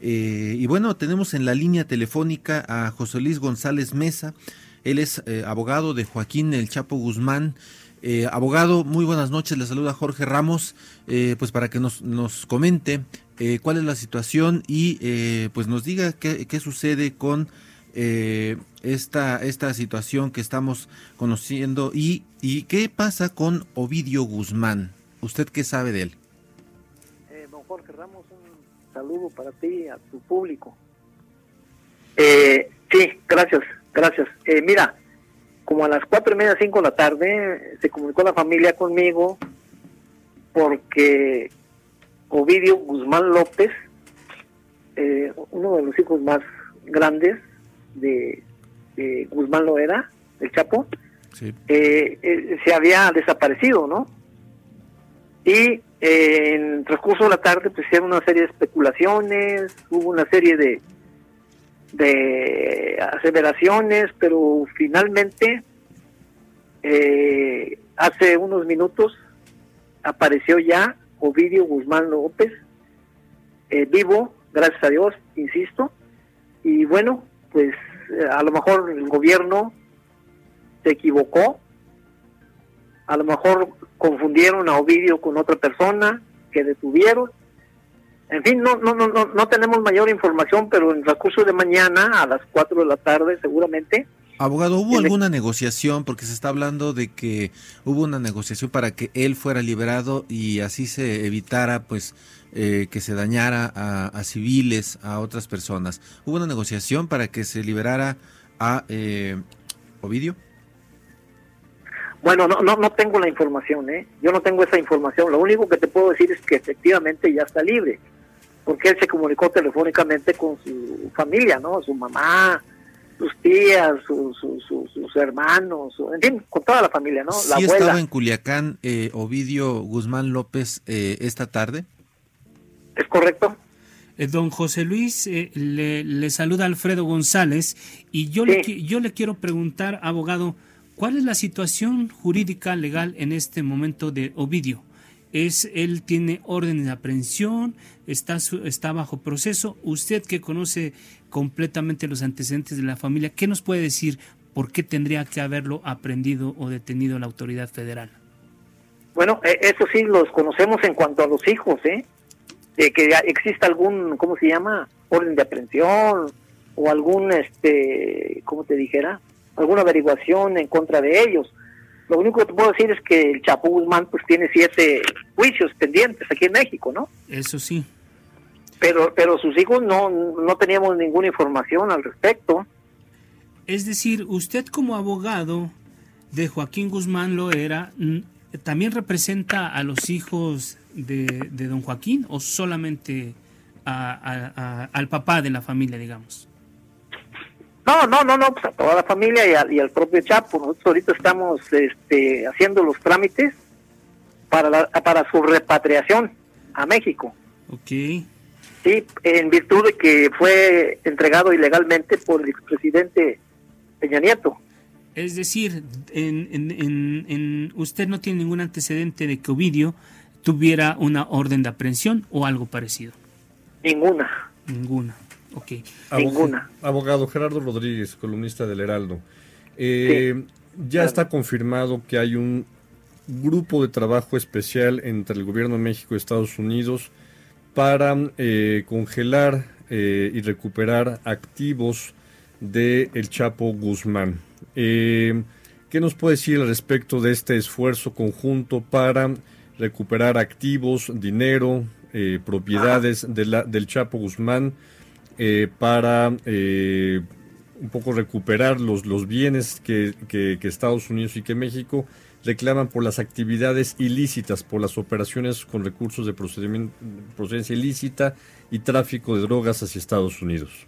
Eh, y bueno, tenemos en la línea telefónica a José Luis González Mesa. Él es eh, abogado de Joaquín El Chapo Guzmán. Eh, abogado, muy buenas noches. Le saluda Jorge Ramos. Eh, pues para que nos, nos comente cuál es la situación y pues nos diga qué, qué sucede con esta, esta situación que estamos conociendo y, y qué pasa con Ovidio Guzmán. ¿Usted qué sabe de él? Don Jorge Ramos, saludo para ti y a tu público. Eh, sí, gracias, gracias. Eh, mira, como a las cuatro y media, cinco de la tarde, se comunicó la familia conmigo porque Ovidio Guzmán López, eh, uno de los hijos más grandes de, de Guzmán Loera, el Chapo, Sí. eh, eh, se había desaparecido, ¿no? Y en el transcurso de la tarde pues hicieron una serie de especulaciones, hubo una serie de de aseveraciones, pero finalmente eh, hace unos minutos apareció ya Ovidio Guzmán López, eh, vivo, gracias a Dios, insisto, y bueno, pues a lo mejor el gobierno se equivocó, a lo mejor confundieron a Ovidio con otra persona que detuvieron. En fin, no, no, no, no, tenemos mayor información, pero en el transcurso de mañana, a las 4 de la tarde, seguramente, Abogado, ¿hubo alguna negociación? Porque se está hablando de que hubo una negociación para que él fuera liberado y así se evitara, pues, eh, que se dañara a, a civiles, a otras personas. ¿Hubo una negociación para que se liberara a eh, Ovidio? Bueno, no, no, no tengo la información, ¿eh? Yo no tengo esa información. Lo único que te puedo decir es que efectivamente ya está libre, porque él se comunicó telefónicamente con su familia, ¿no? Su mamá, sus tías, su- su- su- sus hermanos, su- en fin, con toda la familia, ¿no? La ¿Sí abuela. estaba en Culiacán eh, Ovidio Guzmán López eh, esta tarde? ¿Es correcto? Eh, Don José Luis, eh, le, le saluda Alfredo González y yo, le, Sí. yo le quiero preguntar, abogado, ¿cuál es la situación jurídica legal en este momento de Ovidio? ¿Es, ¿Él tiene orden de aprehensión? Está, ¿Está bajo proceso? Usted que conoce completamente los antecedentes de la familia, ¿qué nos puede decir por qué tendría que haberlo aprendido o detenido la autoridad federal? Bueno, eh, eso sí los conocemos en cuanto a los hijos, ¿eh? De que ya exista algún, ¿cómo se llama? Orden de aprehensión o algún, este, ¿cómo te dijera? Alguna averiguación en contra de ellos. Lo único que te puedo decir es que el Chapo Guzmán pues tiene siete juicios pendientes aquí en México, ¿no? Eso sí. Pero, pero sus hijos no, no teníamos ninguna información al respecto. Es decir, usted como abogado de Joaquín Guzmán Loera, mm, ¿también representa a los hijos de, de don Joaquín o solamente a- a- a- al papá de la familia, digamos? No, no, no, no, pues a toda la familia y, al- y al propio Chapo. Nosotros ahorita estamos este, haciendo los trámites para, la- para su repatriación a México. Ok. Sí, en virtud de que fue entregado ilegalmente por el expresidente Peña Nieto. Es decir, en, en- en- en- usted no tiene ningún antecedente de que Ovidio tuviera una orden de aprehensión o algo parecido. Ninguna. Ninguna. Ok. Ninguna. Abogado Gerardo Rodríguez, columnista del Heraldo. Eh, Ya está confirmado que hay un grupo de trabajo especial entre el gobierno de México y Estados Unidos para eh, congelar eh, y recuperar activos de El Chapo Guzmán. Eh, ¿Qué nos puede decir al respecto de este esfuerzo conjunto para recuperar activos, dinero, eh, propiedades de la- del Chapo Guzmán eh, para eh, un poco recuperar los, los bienes que, que- Estados Unidos y que México reclaman por las actividades ilícitas, por las operaciones con recursos de procedencia ilícita y tráfico de drogas hacia Estados Unidos.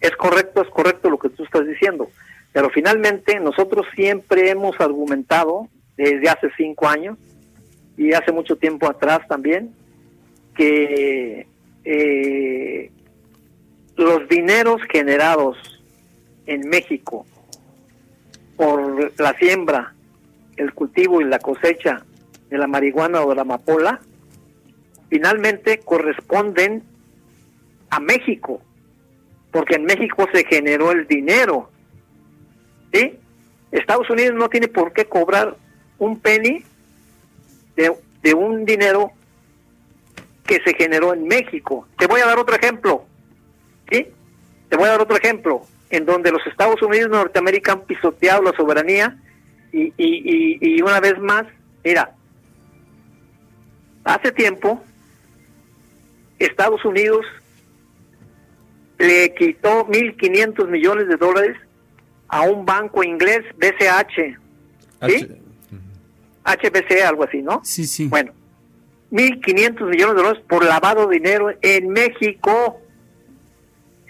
Es correcto, es correcto lo que tú estás diciendo, pero finalmente nosotros siempre hemos argumentado desde hace cinco años y hace mucho tiempo atrás también que eh, los dineros generados en México por la siembra, el cultivo y la cosecha de la marihuana o de la amapola, finalmente corresponden a México, porque en México se generó el dinero. ¿sí? Estados Unidos no tiene por qué cobrar un penny de, de un dinero que se generó en México. Te voy a dar otro ejemplo. Te voy a dar otro ejemplo, en donde los Estados Unidos de Norteamérica han pisoteado la soberanía y, y, y, una vez más, mira, hace tiempo Estados Unidos le quitó 1.500 millones de dólares a un banco inglés, BCH, ¿sí? HBC, algo así, ¿no? Sí, sí. Bueno, 1.500 millones de dólares por lavado de dinero en México.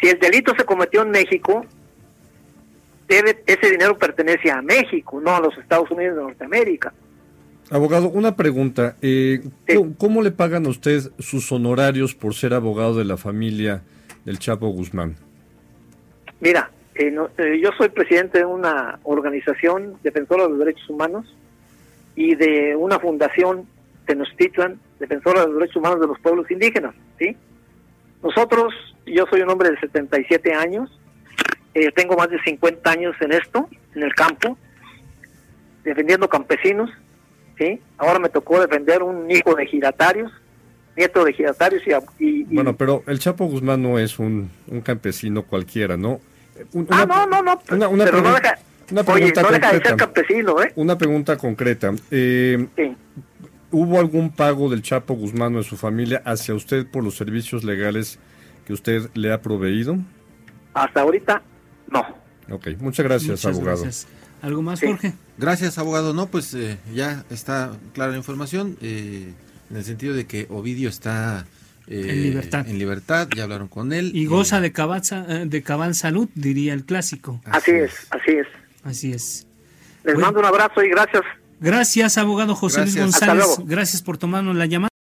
Si el delito se cometió en México, debe, ese dinero pertenece a México, no a los Estados Unidos de Norteamérica. Abogado, una pregunta. Eh, ¿cómo, le pagan a usted sus honorarios por ser abogado de la familia del Chapo Guzmán? Mira, eh, eh, yo soy presidente de una organización defensora de los derechos humanos y de una fundación Tenochtitlan, defensora de los derechos humanos de los pueblos indígenas, ¿sí? Nosotros, yo soy un hombre de 77 años, eh, tengo más de 50 años en esto, en el campo, defendiendo campesinos, ¿sí? Ahora me tocó defender un hijo de giratarios, nieto de giratarios y... Bueno, pero el Chapo Guzmán no es un, campesino cualquiera, ¿no? ah, no, no, no, una, una pero pregunta, no deja, oye, no deja de ser campesino, ¿eh? Una pregunta concreta. Eh, sí. ¿Hubo algún pago del Chapo Guzmán o de su familia hacia usted por los servicios legales que usted le ha proveído? Hasta ahorita, no. Ok, muchas gracias, abogado. ¿Algo más, Jorge? Gracias, abogado. No, pues eh, ya está clara la información, eh, en el sentido de que Ovidio está eh, en libertad. En libertad, ya hablaron con él. Y goza de cabal, de cabal salud, diría el clásico. Así, es, así es. Así es. Les mando un abrazo y gracias Gracias, abogado José Luis González. Gracias por tomarnos la llamada.